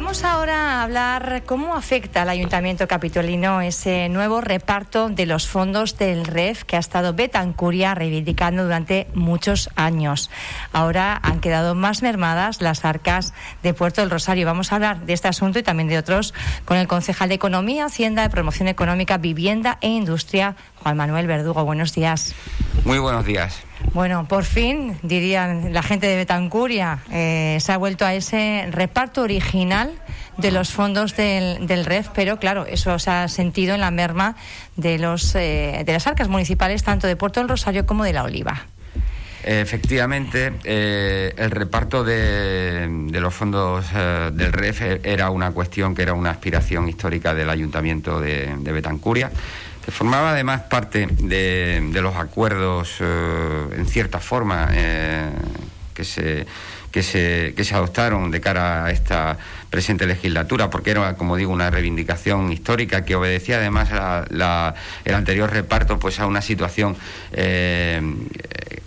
Vamos ahora a hablar cómo afecta al Ayuntamiento Capitolino ese nuevo reparto de los fondos del REF que ha estado Betancuria reivindicando durante muchos años. Ahora han quedado más mermadas las arcas de Puerto del Rosario. Vamos a hablar de este asunto y también de otros con el concejal de Economía, Hacienda, de Promoción Económica, Vivienda e Industria, Juan Manuel Verdugo. Buenos días. Muy buenos días. Bueno, por fin, dirían la gente de Betancuria, eh, se ha vuelto a ese reparto original de los fondos del, del, REF, pero claro, eso se ha sentido en la merma de, los, eh, de las arcas municipales, tanto de Puerto del Rosario como de La Oliva. Efectivamente, eh, el reparto de, de los fondos del REF era una cuestión que era una aspiración histórica del Ayuntamiento de, de Betancuria formaba además parte de, de los acuerdos, eh, en cierta forma, eh, que se que se, que se adoptaron de cara a esta presente legislatura, porque era, como digo, una reivindicación histórica que obedecía además a la, el anterior reparto pues a una situación eh,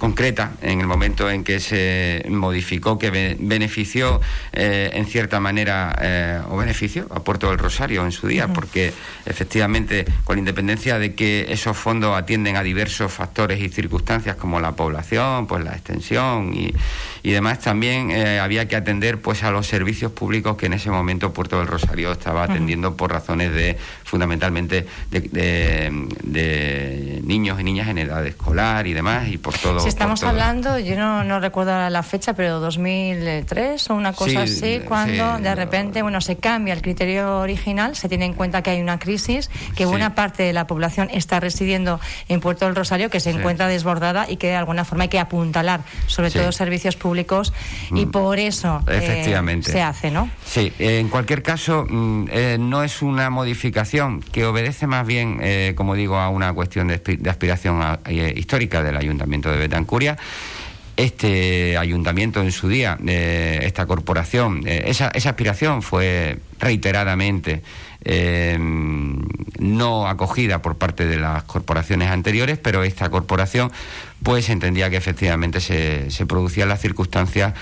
concreta en el momento en que se modificó, que benefició eh, en cierta manera eh, o beneficio a Puerto del Rosario en su día, porque efectivamente, con independencia de que esos fondos atienden a diversos factores y circunstancias como la población, pues la extensión y, y demás, también eh, había que atender pues a los servicios públicos que en ese momento Puerto del Rosario estaba atendiendo por razones de fundamentalmente de, de, de, niños y niñas en edad escolar y demás y por todo. Estamos hablando, yo no, no, recuerdo la fecha, pero 2003 o una cosa Sí, así, cuando sí, de repente bueno se cambia el criterio original, se tiene en cuenta que hay una crisis, que Sí. buena parte de la población está residiendo en Puerto del Rosario, que se encuentra desbordada y que de alguna forma hay que apuntalar, sobre todo servicios públicos, y Mm. por eso eh, Efectivamente. se hace, ¿no? Sí, en cualquier caso, mm, eh, no es una modificación que obedece más bien, eh, como digo, a una cuestión de, aspiración a- histórica del Ayuntamiento de Betancuria. Este ayuntamiento en su día, eh, esta corporación, eh, esa, aspiración fue reiteradamente eh, no acogida por parte de las corporaciones anteriores, pero esta corporación pues entendía que efectivamente se, se producían las circunstancias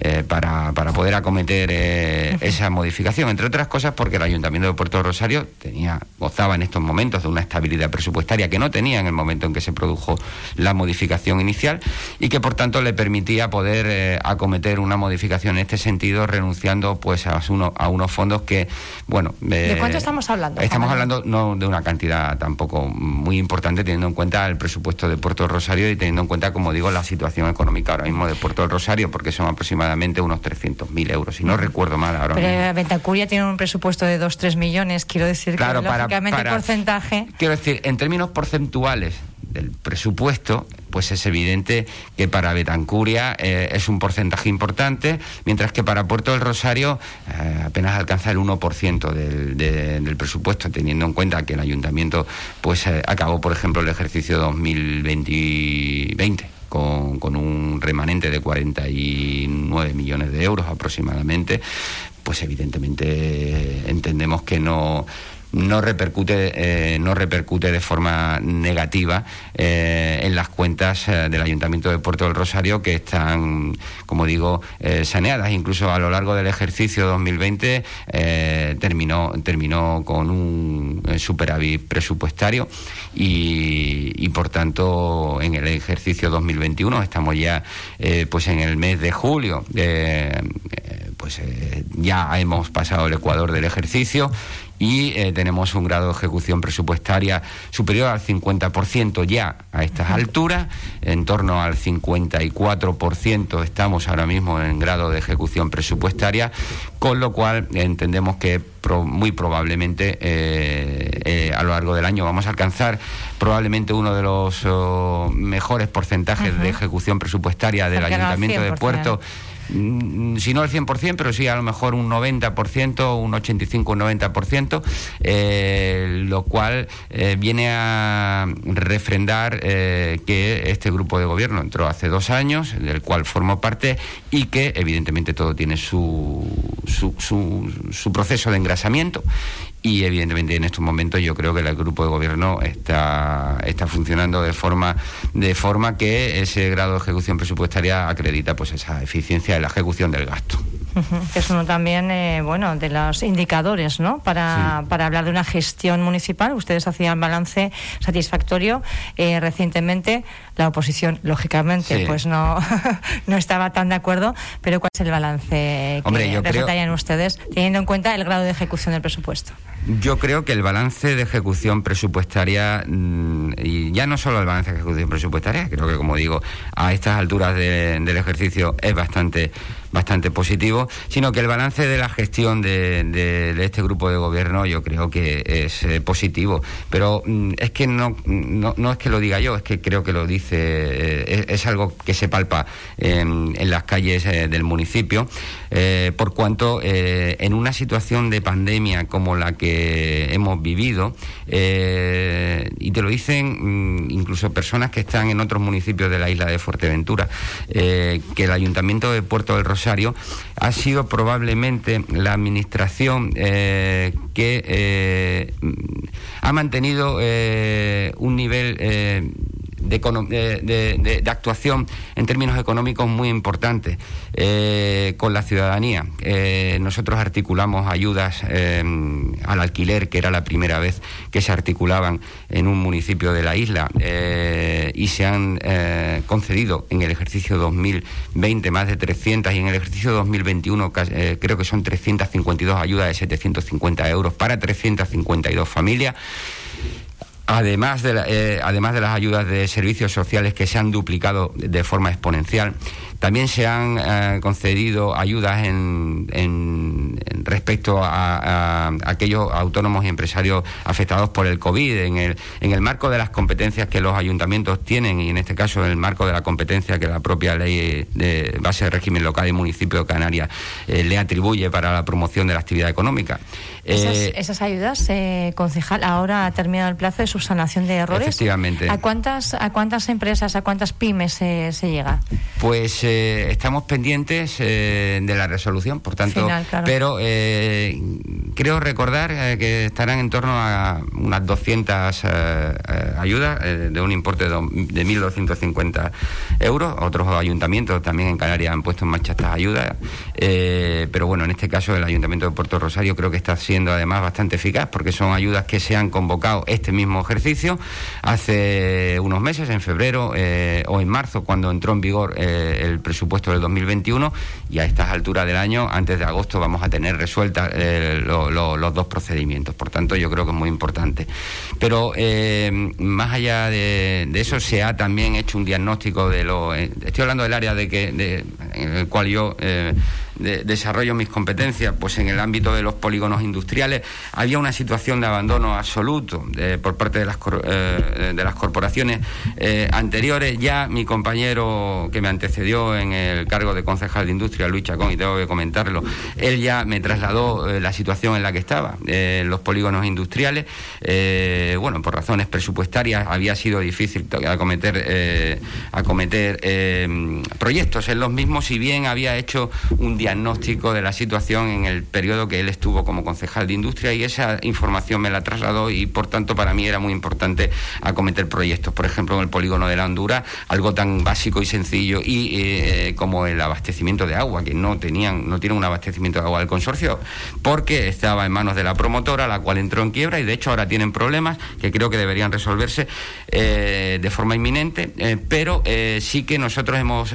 eh, para, para poder acometer eh, esa modificación, entre otras cosas porque el Ayuntamiento de Puerto Rosario tenía, gozaba en estos momentos de una estabilidad presupuestaria que no tenía en el momento en que se produjo la modificación inicial y que por tanto le permitía poder eh, acometer una modificación en este sentido renunciando pues a, uno, a unos fondos que, bueno... ¿De cuánto estamos hablando? Estamos hablando no de una cantidad tampoco muy importante teniendo en cuenta el presupuesto de Puerto Rosario y teniendo en cuenta, como digo, la situación económica ahora mismo de Puerto del Rosario, porque son aproximadamente unos 300.000 euros, si no recuerdo mal ahora mismo. Pero Ventacuria tiene un presupuesto de 2-3 millones, quiero decir Claro, que para- lógicamente para- el porcentaje... Quiero decir, en términos porcentuales del presupuesto, pues es evidente que para Betancuria eh, es un porcentaje importante, mientras que para Puerto del Rosario eh, apenas alcanza el 1% del, de- del presupuesto, teniendo en cuenta que el ayuntamiento pues eh, acabó, por ejemplo, el ejercicio 2020 con, con un remanente de 49 millones de euros aproximadamente, pues evidentemente entendemos que no no repercute eh, no repercute de forma negativa eh, en las cuentas eh, del Ayuntamiento de Puerto del Rosario que están como digo saneadas. Incluso a lo largo del ejercicio 2020 eh, terminó terminó con un superávit presupuestario y, y, por tanto en el ejercicio 2021 estamos ya pues en el mes de julio pues ya hemos pasado el ecuador del ejercicio y eh, tenemos un grado de ejecución presupuestaria superior al 50% ya a estas alturas, en torno al 54% estamos ahora mismo en grado de ejecución presupuestaria, con lo cual entendemos que pro, muy probablemente eh, eh, a lo largo del año vamos a alcanzar probablemente uno de los oh, mejores porcentajes uh -huh. de ejecución presupuestaria del Ayuntamiento de Puerto si no el 100%, pero sí a lo mejor un 90%, un 85, un 90%, eh, lo cual eh, viene a refrendar eh, que este grupo de gobierno entró hace dos años, del cual formo parte, y que evidentemente todo tiene su, su, su, su proceso de engrasamiento y evidentemente en estos momentos yo creo que el grupo de gobierno está, está funcionando de forma de forma que ese grado de ejecución presupuestaria acredita pues esa eficiencia en la ejecución del gasto. es uno también, eh, bueno, de los indicadores, ¿no? Para, para hablar de una gestión municipal. Ustedes hacían balance satisfactorio. Eh, recientemente la oposición, lógicamente, pues no, no estaba tan de acuerdo. Pero ¿cuál es el balance Hombre, que resultarían ustedes, teniendo en cuenta el grado de ejecución del presupuesto? Yo creo que el balance de ejecución presupuestaria, mm, y ya no solo el balance de ejecución presupuestaria, creo que como digo, a estas alturas del ejercicio es bastante bastante positivo, sino que el balance de la gestión de, este grupo de gobierno yo creo que es eh, positivo. Pero mm, es que no, no, es que lo diga yo, es que creo que lo dice, eh, es, algo que se palpa en, las calles eh, del municipio, por cuanto en una situación de pandemia como la que hemos vivido, y te lo dicen mm, incluso personas que están en otros municipios de la isla de Fuerteventura, que el Ayuntamiento de Puerto del Rosario ha sido probablemente la administración eh, que eh, ha mantenido eh, un nivel de, actuación en términos económicos muy importante eh, con la ciudadanía. Eh, nosotros articulamos ayudas eh, al alquiler, que era la primera vez que se articulaban en un municipio de la isla, y se han concedido en el ejercicio 2020 más de 300 y en el ejercicio 2021 creo que son 352 ayudas de 750 euros para 352 familias. Además de, eh, además de las ayudas de servicios sociales que se han duplicado de forma exponencial, también se han eh, concedido ayudas en, respecto a, aquellos autónomos y empresarios afectados por el COVID, en el, en el marco de las competencias que los ayuntamientos tienen y en este caso en el marco de la competencia que la propia ley de base de régimen local y municipio de Canarias eh, le atribuye para la promoción de la actividad económica. Eh, esas, ayudas, concejal, ahora ha terminado el plazo de subsanación de errores. Efectivamente. ¿A cuántas, a cuántas empresas, a cuántas pymes se llega? Pues eh, estamos pendientes eh, de la resolución, por tanto, pero eh, creo recordar que estarán en torno a unas 200 ayudas de un importe de, de 1.250 euros. Otros ayuntamientos también en Canarias han puesto en marcha estas ayudas, pero bueno, en este caso el Ayuntamiento de Puerto Rosario creo que está siendo además bastante eficaz porque son ayudas que se han convocado este mismo ejercicio hace unos meses, en febrero o en marzo, cuando entró en vigor el presupuesto del 2021 y a estas alturas del año, antes de agosto, vamos a tener resueltas eh, los dos procedimientos. Por tanto, yo creo que es muy importante. Pero eh, más allá de, eso, se ha también hecho un diagnóstico de lo. Eh, estoy hablando del área de que, en el cual yo desarrollo mis competencias, pues en el ámbito de los polígonos industriales había una situación de abandono absoluto por parte de las, eh, de las corporaciones eh, anteriores. Ya mi compañero que me antecedió en el cargo de concejal de industria, Luis Chacón, y tengo que comentarlo, él ya me trasladó eh, la situación en la que estaba, los polígonos industriales. bueno, por razones presupuestarias había sido difícil acometer, acometer proyectos en los mismos, si bien había hecho un diagnóstico de la situación en el periodo que él estuvo como concejal de industria y esa información me la trasladó y por tanto para mí era muy importante acometer proyectos, por ejemplo en el polígono de la Honduras, algo tan básico y sencillo y eh, como el abastecimiento de agua, que no tenían, no tienen un abastecimiento de agua del consorcio, porque estaba en manos de la promotora, la cual entró en quiebra y de hecho ahora tienen problemas que creo que deberían resolverse eh, de forma inminente, eh, pero sí que nosotros hemos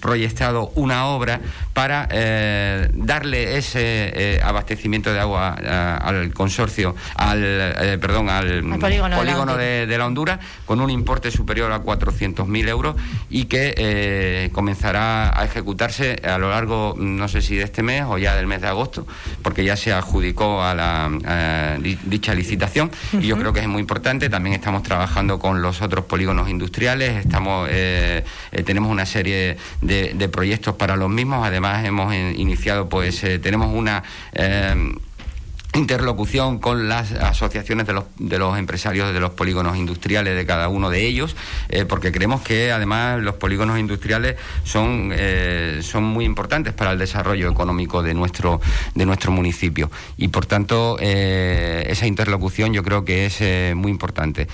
proyectado una obra para para eh, darle ese eh, abastecimiento de agua eh, al consorcio, al perdón, al, polígono, de, la Honduras, con un importe superior a 400.000 euros y que comenzará a ejecutarse a lo largo, no sé si de este mes o ya del mes de agosto, porque ya se adjudicó a la dicha licitación y yo creo que es muy importante. También estamos trabajando con los otros polígonos industriales, estamos tenemos una serie de, de proyectos para los mismos, además hemos iniciado, pues eh, tenemos una... Interlocución con las asociaciones de los, de los empresarios de los polígonos industriales de cada uno de ellos, eh, porque creemos que además los polígonos industriales son, eh, son muy importantes para el desarrollo económico de nuestro, de nuestro municipio. Y por tanto, eh, esa interlocución yo creo que es muy importante,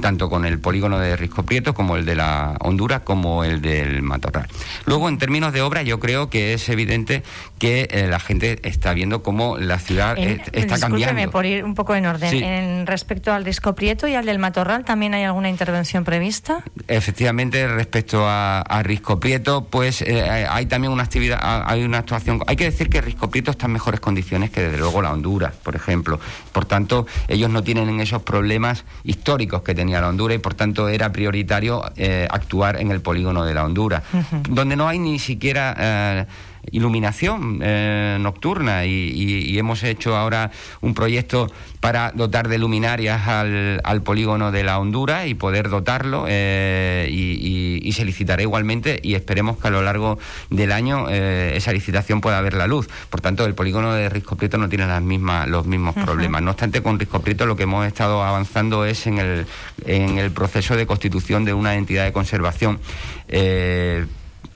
tanto con el polígono de Risco Prieto como el de la Honduras, como el del Matorral. Luego, en términos de obra, yo creo que es evidente que la gente está viendo cómo la ciudad está cambiando. por ir un poco en orden. En respecto al Risco Prieto y al del Matorral, ¿también hay alguna intervención prevista? Efectivamente, respecto a, Risco Prieto, pues eh, hay también una actividad, hay una actuación. Hay que decir que Risco Prieto está en mejores condiciones que desde luego la Honduras, por ejemplo. Por tanto, ellos no tienen esos problemas históricos que tenía la Honduras y por tanto era prioritario eh, actuar en el polígono de la Honduras, donde no hay ni siquiera eh, iluminación eh, nocturna y, hemos hecho ahora un proyecto para dotar de luminarias al, polígono de la Honduras y poder dotarlo eh, y, se licitará igualmente y esperemos que a lo largo del año eh, esa licitación pueda ver la luz. Por tanto, el polígono de Risco Prieto no tiene las mismas, los mismos problemas. No obstante, con Risco Prieto lo que hemos estado avanzando es en el, en el proceso de constitución de una entidad de conservación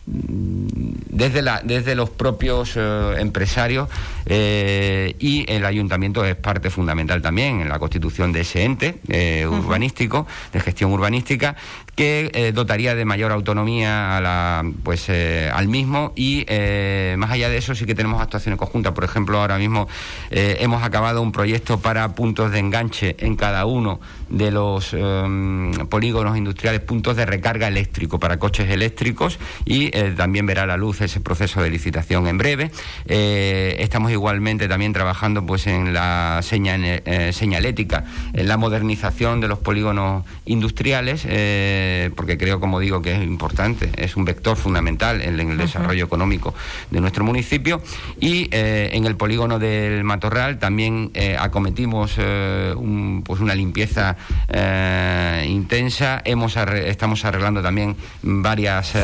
desde, la, desde los propios eh, empresarios eh, y el ayuntamiento es parte fundamental también en la constitución de ese ente eh, urbanístico, de gestión urbanística, que dotaría de mayor autonomía a la, pues, al mismo y más allá de eso sí que tenemos actuaciones conjuntas. Por ejemplo, ahora mismo hemos acabado un proyecto para puntos de enganche en cada uno de los polígonos industriales, puntos de recarga eléctrico para coches eléctricos y también verá la luz ese proceso de licitación en breve. Eh, estamos igualmente también trabajando pues en la eh, señalética, en la modernización de los polígonos industriales, eh, porque creo, como digo, que es importante, es un vector fundamental en, el desarrollo económico de nuestro municipio. Y en el polígono del Matorral también acometimos pues una limpieza intensa. Hemos estamos arreglando también varias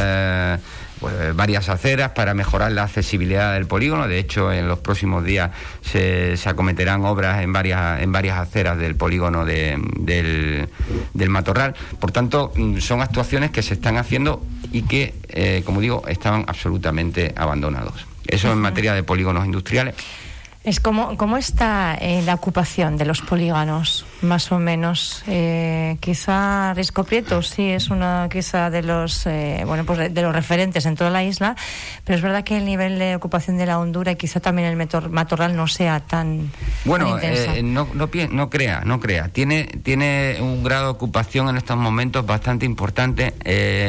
pues, varias aceras para mejorar la accesibilidad del polígono. De hecho, en los próximos días se, acometerán obras en varias, en varias aceras del polígono del, Matorral. Por tanto, mm, son actuaciones que se están haciendo y que, eh, como digo, estaban absolutamente abandonados. Eso en materia de polígonos industriales. Es como, ¿Cómo está eh, la ocupación de los polígonos, más o menos? Eh, quizá Risco Prieto sí es una quizá de los eh, bueno pues de los referentes en toda la isla, pero es verdad que el nivel de ocupación de la Hondura y quizá también el matorral no sea tan bueno no, no, no crea no crea. Tiene tiene un grado de ocupación en estos momentos bastante importante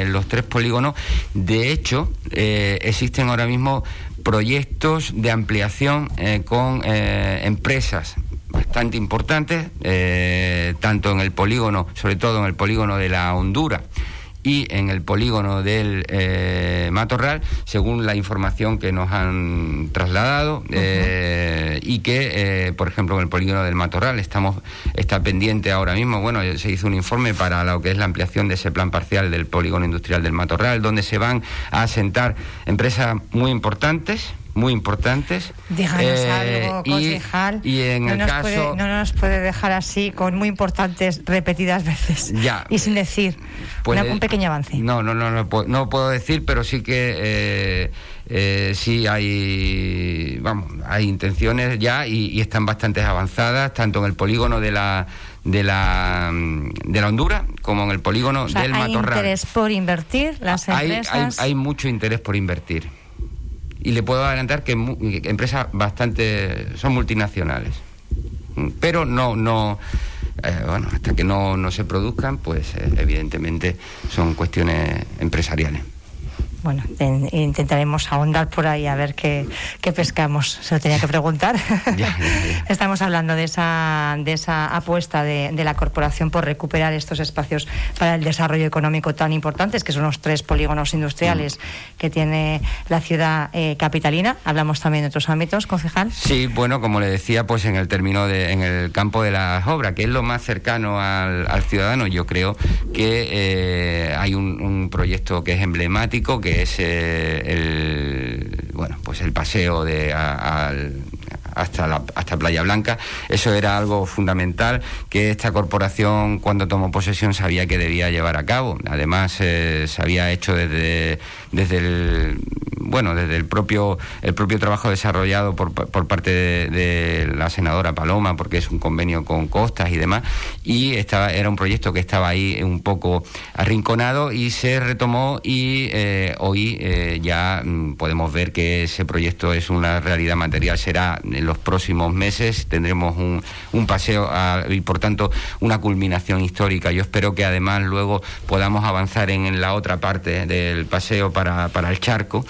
los tres polígonos. De hecho existen ahora mismo proyectos de ampliación eh, con eh, empresas bastante importantes, eh, tanto en el polígono, sobre todo en el polígono de la Honduras y en el polígono del eh, Matorral, según la información que nos han trasladado, eh, y que, eh, por ejemplo, en el polígono del Matorral estamos está pendiente ahora mismo, bueno, se hizo un informe para lo que es la ampliación de ese plan parcial del polígono industrial del Matorral, donde se van a asentar empresas muy importantes, muy importantes. Díganos eh, algo, concejal. Y, en no el caso. Puede, no nos puede dejar así, con muy importantes repetidas veces. Ya. Y sin decir. un pequeño avance. No, no, no, no, no puedo decir, pero sí que. Eh, eh, sí hay vamos hay intenciones ya y, están bastante avanzadas tanto en el polígono de la de la de la Honduras como en el polígono del Matorral. Hay interés por invertir las empresas. hay mucho interés por invertir y le puedo adelantar que, empresas bastante son multinacionales. Pero no no eh, bueno hasta que no, no se produzcan pues eh, evidentemente son cuestiones empresariales bueno, intentaremos ahondar por ahí a ver qué, pescamos. Se lo tenía que preguntar. Estamos hablando de esa, de esa apuesta de, la corporación por recuperar estos espacios para el desarrollo económico tan importantes, que son los tres polígonos industriales mm. que tiene la ciudad eh, capitalina. Hablamos también de otros ámbitos, concejal. Sí, bueno, como le decía, pues en el término de, en el campo de las obras, que es lo más cercano al, ciudadano, yo creo que eh, hay un, un proyecto que es emblemático, que es eh, el, bueno, pues el paseo de, al, hasta, la, hasta Playa Blanca. Eso era algo fundamental que esta corporación cuando tomó posesión sabía que debía llevar a cabo. Además, se había hecho desde, desde el bueno, desde el propio, el propio trabajo desarrollado por, por parte de, la senadora Paloma, porque es un convenio con costas y demás, y estaba, era un proyecto que estaba ahí un poco arrinconado y se retomó y eh, hoy eh, ya mm, podemos ver que ese proyecto es una realidad material, será en los próximos meses, tendremos un, un paseo y por tanto una culminación histórica. Yo espero que además luego podamos avanzar en, en la otra parte del paseo para, para el charco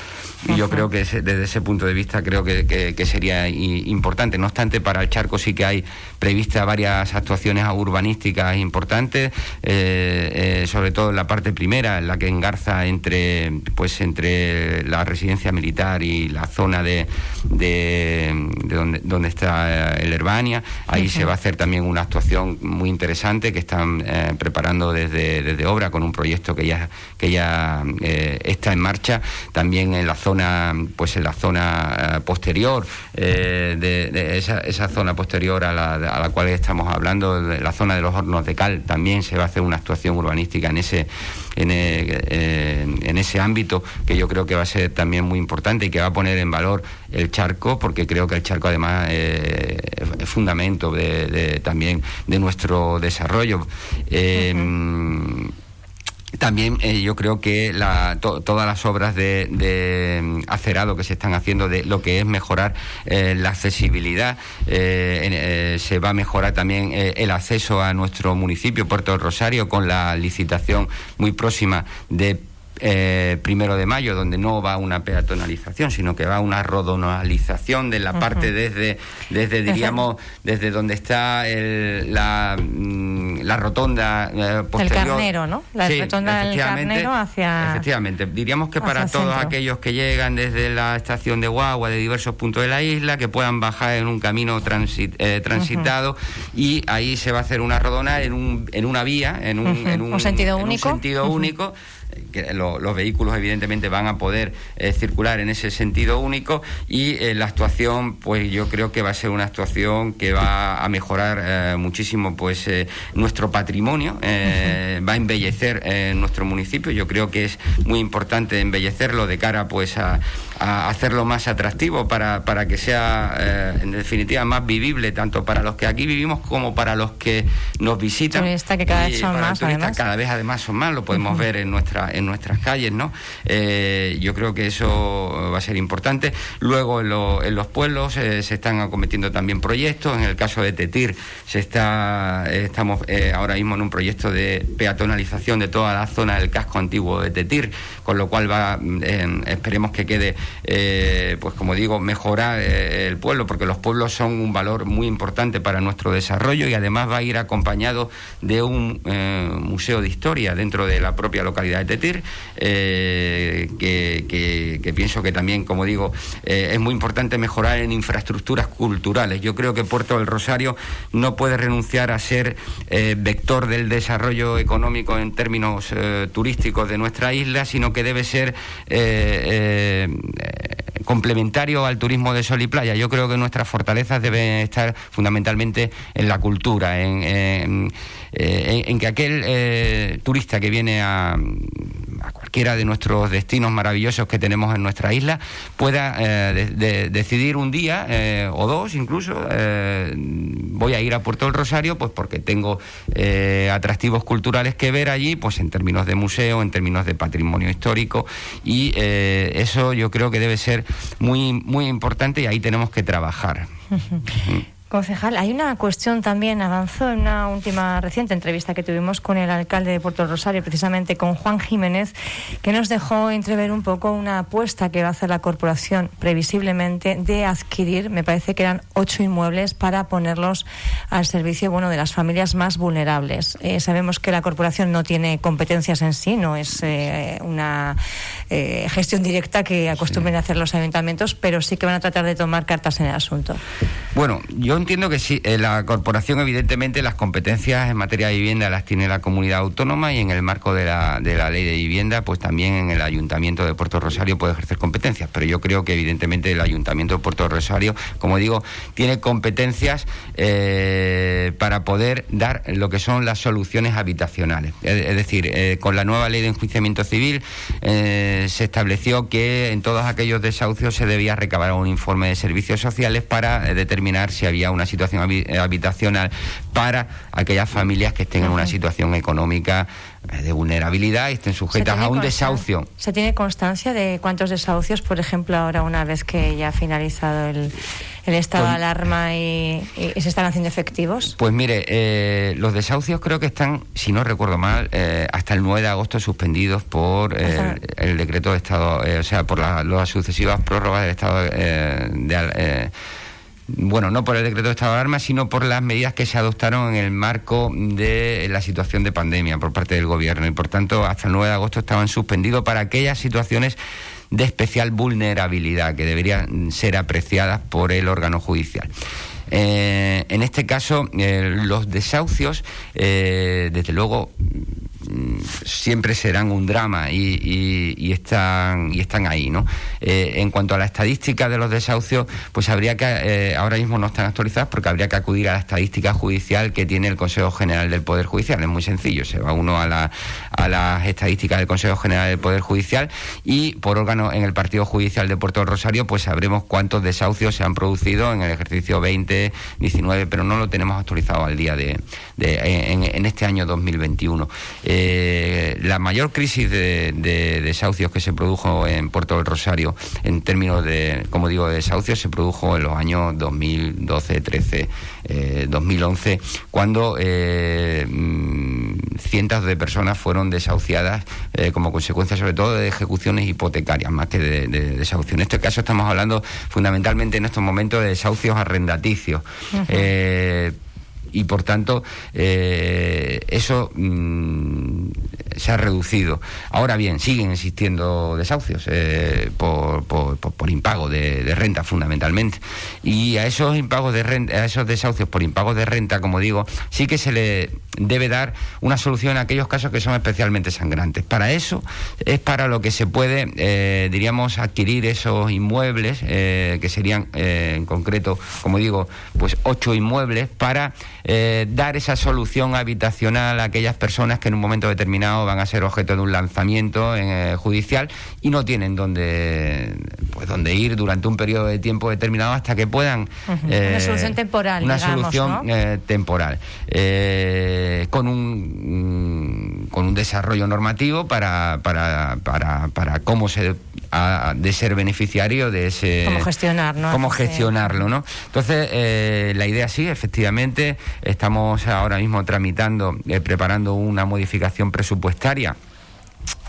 y yo creo que desde ese punto de vista creo que, sería importante. No obstante, para el charco sí que hay previstas varias actuaciones urbanísticas importantes, eh, eh, sobre todo en la parte primera, en la que engarza entre, pues, entre la residencia militar y la zona de, de, donde, donde, está el Herbania. Ahí se va a hacer también una actuación muy interesante que están eh, preparando desde, desde obra con un proyecto que ya, que ya está en marcha. También en la zona pues en la zona eh, posterior, eh, de, esa, zona posterior a la, a la, cual estamos hablando, de la zona de los hornos de cal, también se va a hacer una actuación urbanística en ese, en, eh, en ese ámbito que yo creo que va a ser también muy importante y que va a poner en valor el charco, porque creo que el charco además es fundamento de, también de nuestro desarrollo. También eh, yo creo que todas las obras de, acerado que se están haciendo de lo que es mejorar eh, la accesibilidad, eh, se va a mejorar también el acceso a nuestro municipio, Puerto del Rosario, con la licitación muy próxima de eh, primero de mayo, donde no va una peatonalización, sino que va una rodonalización de la parte desde, desde diríamos, desde donde está la, mm, la rotonda eh, posterior. El carnero, ¿no? La rotonda del carnero hacia. Efectivamente, diríamos que para todos aquellos que llegan desde la estación de Guagua, de diversos puntos de la isla, que puedan bajar en un camino eh, transitado y ahí se va a hacer una rodona en, un, en una vía, en un, en un, sentido único. Un sentido único que los vehículos evidentemente van a poder eh, circular en ese sentido único y eh, la actuación pues yo creo que va a ser una actuación que va a mejorar eh, muchísimo pues nuestro patrimonio va a embellecer nuestro municipio. Yo creo que es muy importante embellecerlo de cara pues a, hacerlo más atractivo para, para que sea en definitiva más vivible tanto para los que aquí vivimos como para los que nos visitan que cada vez son más cada vez además son más lo podemos ver en nuestra en nuestras calles, ¿no? Eh, yo creo que eso va a ser importante. Luego en, los pueblos eh, se están acometiendo también proyectos. En el caso de Tetir se está estamos eh, ahora mismo en un proyecto de peatonalización de toda la zona del casco antiguo de Tetir, con lo cual va esperemos que quede pues como digo mejorar el pueblo porque los pueblos son un valor muy importante para nuestro desarrollo y además va a ir acompañado de un museo de historia dentro de la propia localidad de Tetir eh, que, pienso que también, como digo, eh, es muy importante mejorar en infraestructuras culturales. Yo creo que Puerto del Rosario no puede renunciar a ser eh, vector del desarrollo económico en términos turísticos de nuestra isla, sino que debe ser complementario al turismo de sol y playa. Yo creo que nuestras fortalezas deben estar fundamentalmente en la cultura, en, que aquel turista que viene a, cualquiera de nuestros destinos maravillosos que tenemos en nuestra isla, pueda eh, decidir un día eh, o dos incluso, eh, voy a ir a Puerto del Rosario, pues porque tengo atractivos culturales que ver allí, pues en términos de museo, en términos de patrimonio histórico, y eso yo creo que debe ser muy, muy importante y ahí tenemos que trabajar. Concejal, hay una cuestión también, avanzó en una última reciente entrevista que tuvimos con el alcalde de Puerto Rosario, precisamente con Juan Jiménez, que nos dejó entrever un poco una apuesta que va a hacer la corporación previsiblemente de adquirir, me parece que eran ocho inmuebles para ponerlos al servicio bueno, de las familias más vulnerables. Eh, sabemos que la corporación no tiene competencias en sí, no es eh, una eh, gestión directa que acostumbren a hacer los ayuntamientos, pero sí que van a tratar de tomar cartas en el asunto. Bueno, yo entiendo que sí, eh, la corporación evidentemente las competencias en materia de vivienda las tiene la comunidad autónoma y en el marco de la, de la ley de vivienda, pues también en el ayuntamiento de Puerto Rosario puede ejercer competencias, pero yo creo que evidentemente el ayuntamiento de Puerto Rosario, como digo, tiene competencias eh, para poder dar lo que son las soluciones habitacionales. Es, decir, eh, con la nueva ley de enjuiciamiento civil se estableció que en todos aquellos desahucios se debía recabar un informe de servicios sociales para determinar si había una situación eh, habitacional para aquellas familias que estén en una situación económica eh, de vulnerabilidad y estén sujetas a un desahucio. ¿Se tiene constancia de cuántos desahucios, por ejemplo, ahora una vez que ya ha finalizado el, estado de alarma y, se están haciendo efectivos? Pues mire, eh, los desahucios creo que están, si no recuerdo mal, hasta el 9 de agosto suspendidos por el decreto de estado, o sea, por las sucesivas prórrogas del estado de bueno, no por el decreto de estado de alarma, sino por las medidas que se adoptaron en el marco de la situación de pandemia por parte del gobierno. Y por tanto, hasta el 9 de agosto estaban suspendidos para aquellas situaciones de especial vulnerabilidad que deberían ser apreciadas por el órgano judicial. Eh, en este caso, eh, los desahucios, eh, desde luego, siempre serán un drama y, están y están ahí no eh, en cuanto a la estadística de los desahucios pues habría que eh, ahora mismo no están actualizadas porque habría que acudir a la estadística judicial que tiene el Consejo General del Poder Judicial. Es muy sencillo se va uno a, la, a las estadísticas del Consejo General del Poder Judicial y por órgano en el Partido Judicial de Puerto Rosario pues sabremos cuántos desahucios se han producido en el ejercicio 2019 pero no lo tenemos actualizado al día de, en, este año 2021 eh, la mayor crisis de, desahucios que se produjo en Puerto del Rosario, en términos de, como digo, de desahucios, se produjo en los años 2012, 13, 2011, cuando eh, mm, cientos de personas fueron desahuciadas eh, como consecuencia sobre todo de ejecuciones hipotecarias, más que de, desahucio. En este caso estamos hablando fundamentalmente en estos momentos de desahucios arrendaticios y por tanto eh, eso mm, se ha reducido. Ahora bien, siguen existiendo desahucios eh, por, por, impago de, renta fundamentalmente y a esos impagos de renta, a esos desahucios por impago de renta, como digo, sí que se le debe dar una solución a aquellos casos que son especialmente sangrantes. Para eso es para lo que se puede, eh, diríamos, adquirir esos inmuebles que serían en concreto, como digo, pues ocho inmuebles para eh, dar esa solución habitacional a aquellas personas que en un momento determinado van a ser objeto de un lanzamiento eh, judicial y no tienen dónde, pues, dónde ir durante un periodo de tiempo determinado hasta que puedan... una eh, solución temporal. Una solución temporal. con, un, con un desarrollo normativo para, para, para, para cómo se de ser beneficiario de ese... Cómo gestionar, ¿no? Cómo gestionarlo, ¿no? Entonces, eh, la idea sí, efectivamente, estamos ahora mismo tramitando, eh, preparando una modificación presupuestaria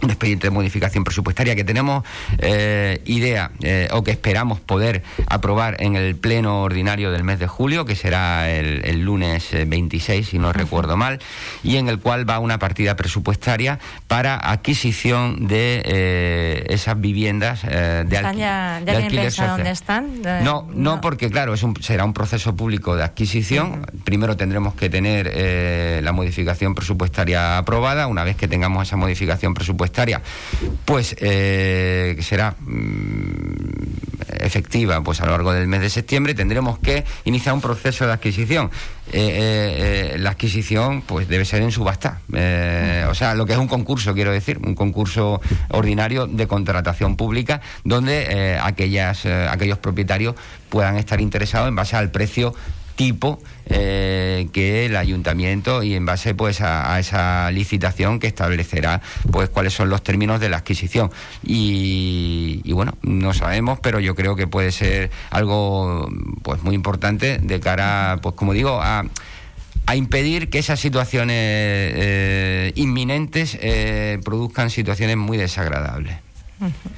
un expediente de modificación presupuestaria que tenemos eh, idea eh, o que esperamos poder aprobar en el pleno ordinario del mes de julio, que será el, lunes 26, eh, si no recuerdo mal, y en el cual va una partida presupuestaria para adquisición de esas viviendas de, alquiler social. dónde están? no, no, porque claro, es un, será un proceso público de adquisición. Primero tendremos que tener la modificación presupuestaria aprobada. Una vez que tengamos esa modificación presupuestaria, pues eh, será mm, efectiva pues a lo largo del mes de septiembre tendremos que iniciar un proceso de adquisición. Eh, eh, la adquisición pues debe ser en subasta. O sea lo que es un concurso quiero decir un concurso ordinario de contratación pública donde aquellas aquellos propietarios puedan estar interesados en base al precio tipo eh, que el ayuntamiento y en base pues a, esa licitación que establecerá pues cuáles son los términos de la adquisición y, bueno no sabemos pero yo creo que puede ser algo pues muy importante de cara pues como digo a a impedir que esas situaciones eh, inminentes eh, produzcan situaciones muy desagradables.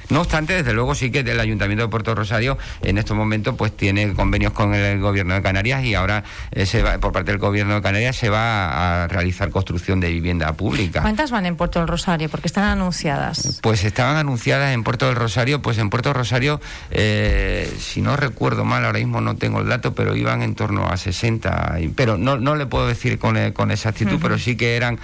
No obstante, desde luego sí que el Ayuntamiento de Puerto Rosario en estos momentos pues tiene convenios con el Gobierno de Canarias y ahora eh, se va, por parte del Gobierno de Canarias se va a realizar construcción de vivienda pública. ¿Cuántas van en Puerto del Rosario? Porque están anunciadas. Pues estaban anunciadas en Puerto del Rosario, pues en Puerto Rosario, eh, si no recuerdo mal, ahora mismo no tengo el dato, pero iban en torno a 60, pero no, no le puedo decir con, eh, con exactitud, pero sí que eran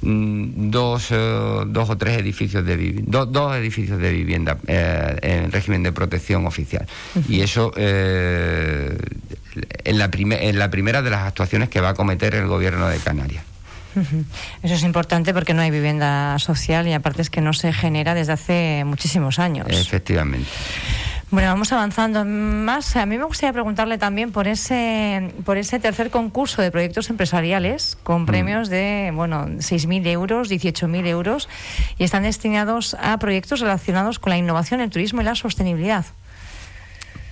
Mm, dos, eh, dos o tres edificios de vivienda, dos edificios de vivienda eh, en régimen de protección oficial. Y eso eh, en, la en la primera de las actuaciones que va a cometer el gobierno de Canarias. Eso es importante porque no hay vivienda social y aparte es que no se genera desde hace muchísimos años. Efectivamente. Bueno, vamos avanzando más. A mí me gustaría preguntarle también por ese, por ese tercer concurso de proyectos empresariales con mm. premios de, bueno, 6.000 euros, 18.000 euros y están destinados a proyectos relacionados con la innovación, el turismo y la sostenibilidad.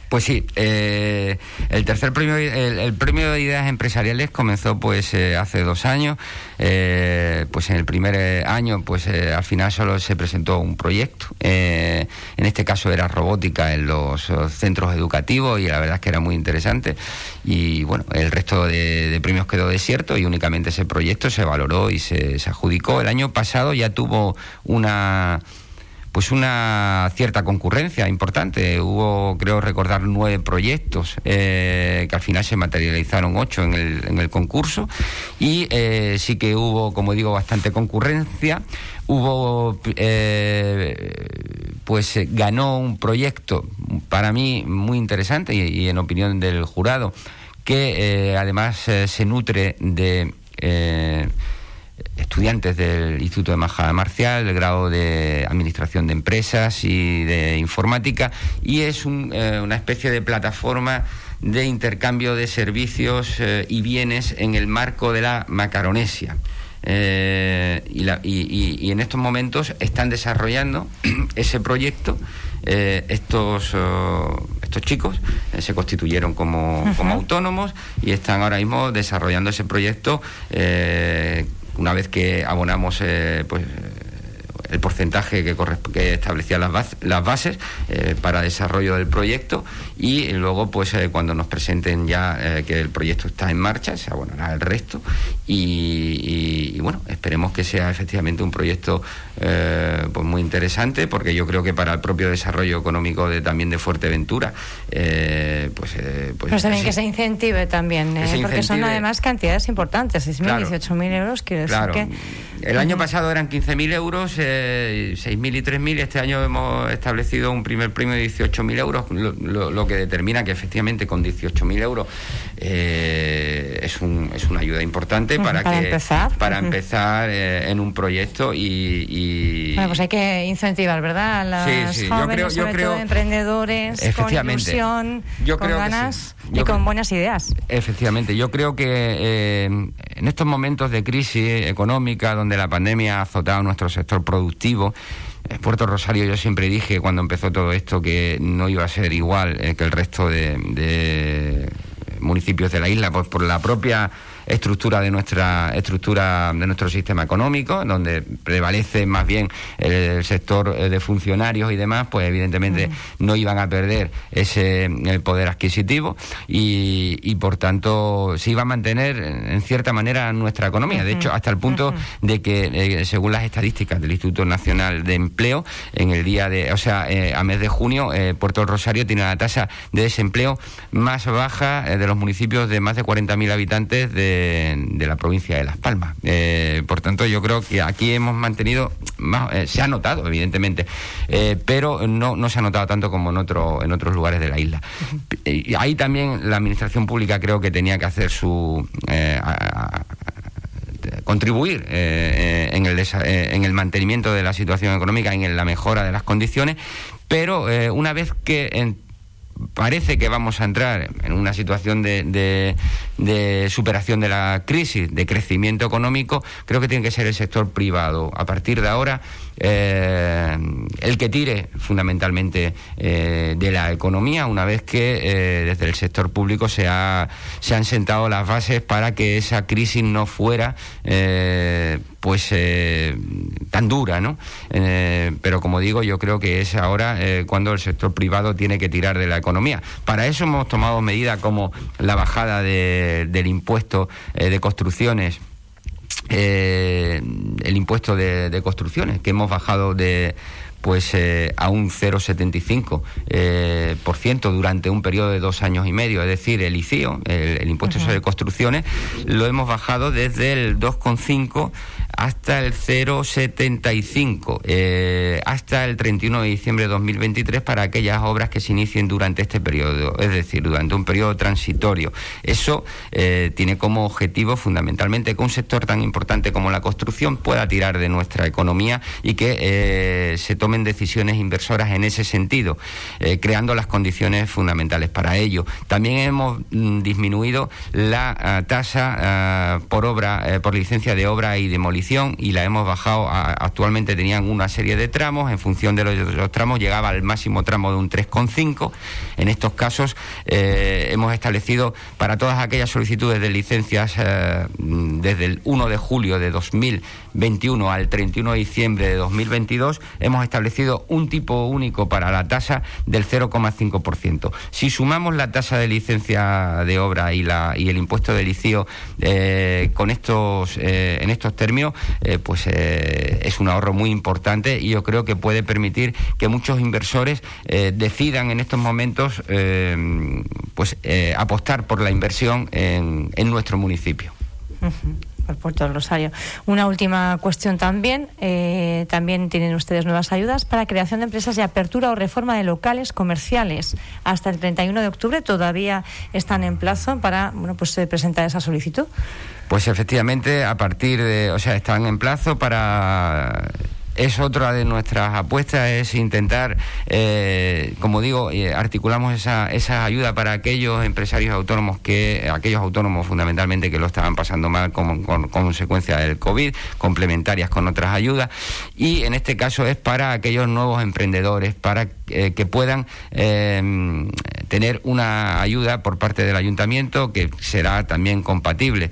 Pues sí, eh, el tercer premio, el, premio de ideas empresariales comenzó pues eh, hace dos años. Eh, pues en el primer año, pues al final solo se presentó un proyecto. en este caso era robótica en los centros educativos y la verdad es que era muy interesante. Y bueno, el resto de, premios quedó desierto y únicamente ese proyecto se valoró y se adjudicó. El año pasado ya tuvo una pues una cierta concurrencia importante. Hubo, creo recordar, nueve proyectos eh, que al final se materializaron ocho en el, en el concurso y eh, sí que hubo, como digo, bastante concurrencia. Hubo, eh, pues ganó un proyecto para mí muy interesante y, en opinión del jurado que además se nutre de estudiantes del Instituto de Majada Marcial, del grado de Administración de Empresas y de Informática, y es eh, una especie de plataforma de intercambio de servicios eh, y bienes en el marco de la Macaronesia. Eh, y, en estos momentos están desarrollando ese proyecto. estos, estos chicos se constituyeron como, como, autónomos y están ahora mismo desarrollando ese proyecto una vez que abonamos eh, pues el porcentaje que, que establecía las, las bases eh, para desarrollo del proyecto y luego pues eh, cuando nos presenten ya eh, que el proyecto está en marcha se abonará el resto. Y, bueno esperemos que sea efectivamente un proyecto pues muy interesante porque yo creo que para el propio desarrollo económico de también de Fuerteventura pues pues pero también que se incentive también porque son además cantidades importantes 6.000 18.000 euros quiero decir que el año pasado eran 15.000 euros, eh, 6.000 y 3.000. Este año hemos establecido un primer premio de 18.000 euros, lo, que determina que efectivamente con 18.000 euros eh, es, un, es una ayuda importante para, para que empezar. para empezar eh, en un proyecto y, Bueno, pues hay que incentivar, ¿verdad? A los jóvenes, sobre todo emprendedores, con ilusión, con ganas y con buenas ideas. Efectivamente, yo creo que eh, en estos momentos de crisis económica, donde la pandemia ha azotado nuestro sector productivo, Puerto Rosario yo siempre dije cuando empezó todo esto que no iba a ser igual que el resto de, municipios de la isla, pues por la propia estructura de nuestra estructura de nuestro sistema económico, donde prevalece más bien el, sector eh, de funcionarios y demás, pues evidentemente no iban a perder ese poder adquisitivo y, por tanto se iba a mantener en cierta manera nuestra economía. De hecho, hasta el punto de que, eh, según las estadísticas del Instituto Nacional de Empleo, en el día de, o sea, eh, a mes de junio, Puerto Rosario tiene la tasa de desempleo más baja de los municipios de más de 40.000 habitantes de de, la provincia de Las Palmas. Eh, por tanto, yo creo que aquí hemos mantenido, eh, se ha notado, evidentemente, eh, pero no, no se ha notado tanto como en, otro, en otros lugares de la isla. ahí también la Administración Pública creo que tenía que hacer su... contribuir en, el, en el mantenimiento de la situación económica, en la mejora de las condiciones, pero una vez que parece que vamos a entrar en una situación de, de, superación de la crisis, de crecimiento económico, creo que tiene que ser el sector privado. A partir de ahora, el que tire fundamentalmente de la economía una vez que desde el sector público se, ha, se han sentado las bases para que esa crisis no fuera pues eh, tan dura, ¿no? Eh, pero como digo, yo creo que es ahora eh, cuando el sector privado tiene que tirar de la economía. Para eso hemos tomado medidas como la bajada del impuesto de construcciones. El impuesto de construcciones que hemos bajado de pues eh, a un 0,75% eh, por ciento durante un periodo de dos años y medio. Es decir, el ICIO, el, impuesto sobre construcciones, lo hemos bajado desde el 2,5 hasta el 0,75 eh, hasta el 31 de diciembre de 2023 para aquellas obras que se inicien durante este periodo, es decir, durante un periodo transitorio. Eso tiene como objetivo fundamentalmente que un sector tan importante como la construcción pueda tirar de nuestra economía y que se tome decisiones inversoras en ese sentido, eh, creando las condiciones fundamentales para ello. También hemos mm, disminuido la ah, tasa ah, por obra, eh, por licencia de obra y demolición y la hemos bajado. actualmente tenían una serie de tramos, en función de los, tramos llegaba al máximo tramo de un 3,5. En estos casos eh, hemos establecido para todas aquellas solicitudes de licencias mm, desde el 1 de julio de 2021 al 31 de diciembre de 2022 hemos establecido un tipo único para la tasa del 0,5%. Si sumamos la tasa de licencia de obra y, la, y el impuesto de liceo eh, con estos, eh, en estos términos, eh, pues es un ahorro muy importante y yo creo que puede permitir que muchos inversores decidan en estos momentos pues apostar por la inversión en, en nuestro municipio por Puerto del Rosario. Una última cuestión también. Eh, también tienen ustedes nuevas ayudas para creación de empresas de apertura o reforma de locales comerciales. Hasta el 31 de octubre todavía están en plazo para bueno, pues, eh, presentar esa solicitud. Pues efectivamente, a partir de, o sea, están en plazo para es otra de nuestras apuestas, es intentar, eh, como digo, eh, articulamos esa, ayuda para aquellos empresarios autónomos que, aquellos autónomos fundamentalmente que lo estaban pasando mal con, consecuencia del COVID, complementarias con otras ayudas, y en este caso es para aquellos nuevos emprendedores, para eh, que puedan tener una ayuda por parte del ayuntamiento que será también compatible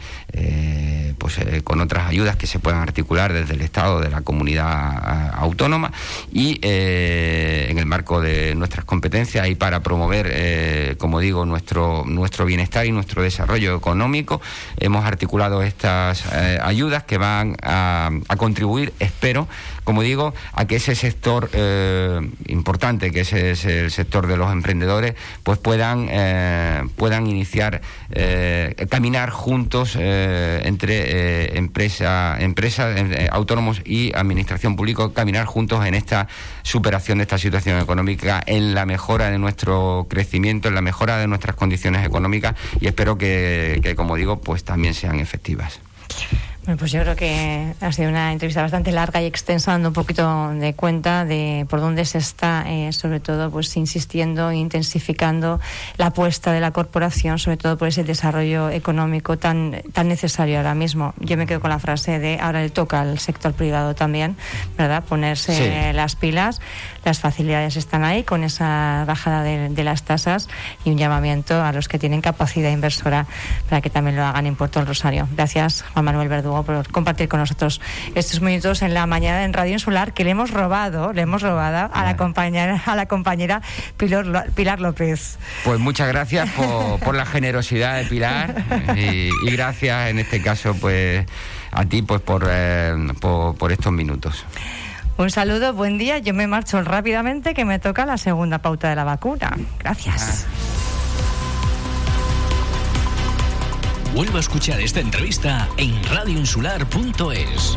pues, con otras ayudas que se puedan articular desde el Estado de la comunidad autónoma. Y eh, en el marco de nuestras competencias y para promover, eh, como digo, nuestro, nuestro bienestar y nuestro desarrollo económico, hemos articulado estas eh, ayudas que van a, contribuir, espero, como digo, a que ese sector importante, que ese es el sector de los emprendedores, pues puedan, puedan iniciar, caminar juntos entre empresa, empresas, autónomos y administración pública caminar juntos en esta superación de esta situación económica, en la mejora de nuestro crecimiento, en la mejora de nuestras condiciones económicas y espero que, que como digo, pues también sean efectivas. Pues yo creo que ha sido una entrevista bastante larga y extensa, dando un poquito de cuenta de por dónde se está, eh, sobre todo, pues insistiendo e intensificando la apuesta de la corporación, sobre todo por ese desarrollo económico tan, tan necesario ahora mismo. Yo me quedo con la frase de ahora le toca al sector privado también, ¿verdad? Ponerse las pilas, las facilidades están ahí con esa bajada de, de, las tasas y un llamamiento a los que tienen capacidad inversora para que también lo hagan en Puerto del Rosario. Gracias, Juan Manuel Verdugo por compartir con nosotros estos minutos en la mañana en Radio Insular que le hemos robado, le hemos robado a la compañera, a la compañera Pilar, Pilar López. Pues muchas gracias por, la generosidad de Pilar y, gracias en este caso pues a ti pues por, eh, por, estos minutos. Un saludo, buen día. Yo me marcho rápidamente que me toca la segunda pauta de la vacuna. Gracias. Vuelva a escuchar esta entrevista en radioinsular.es.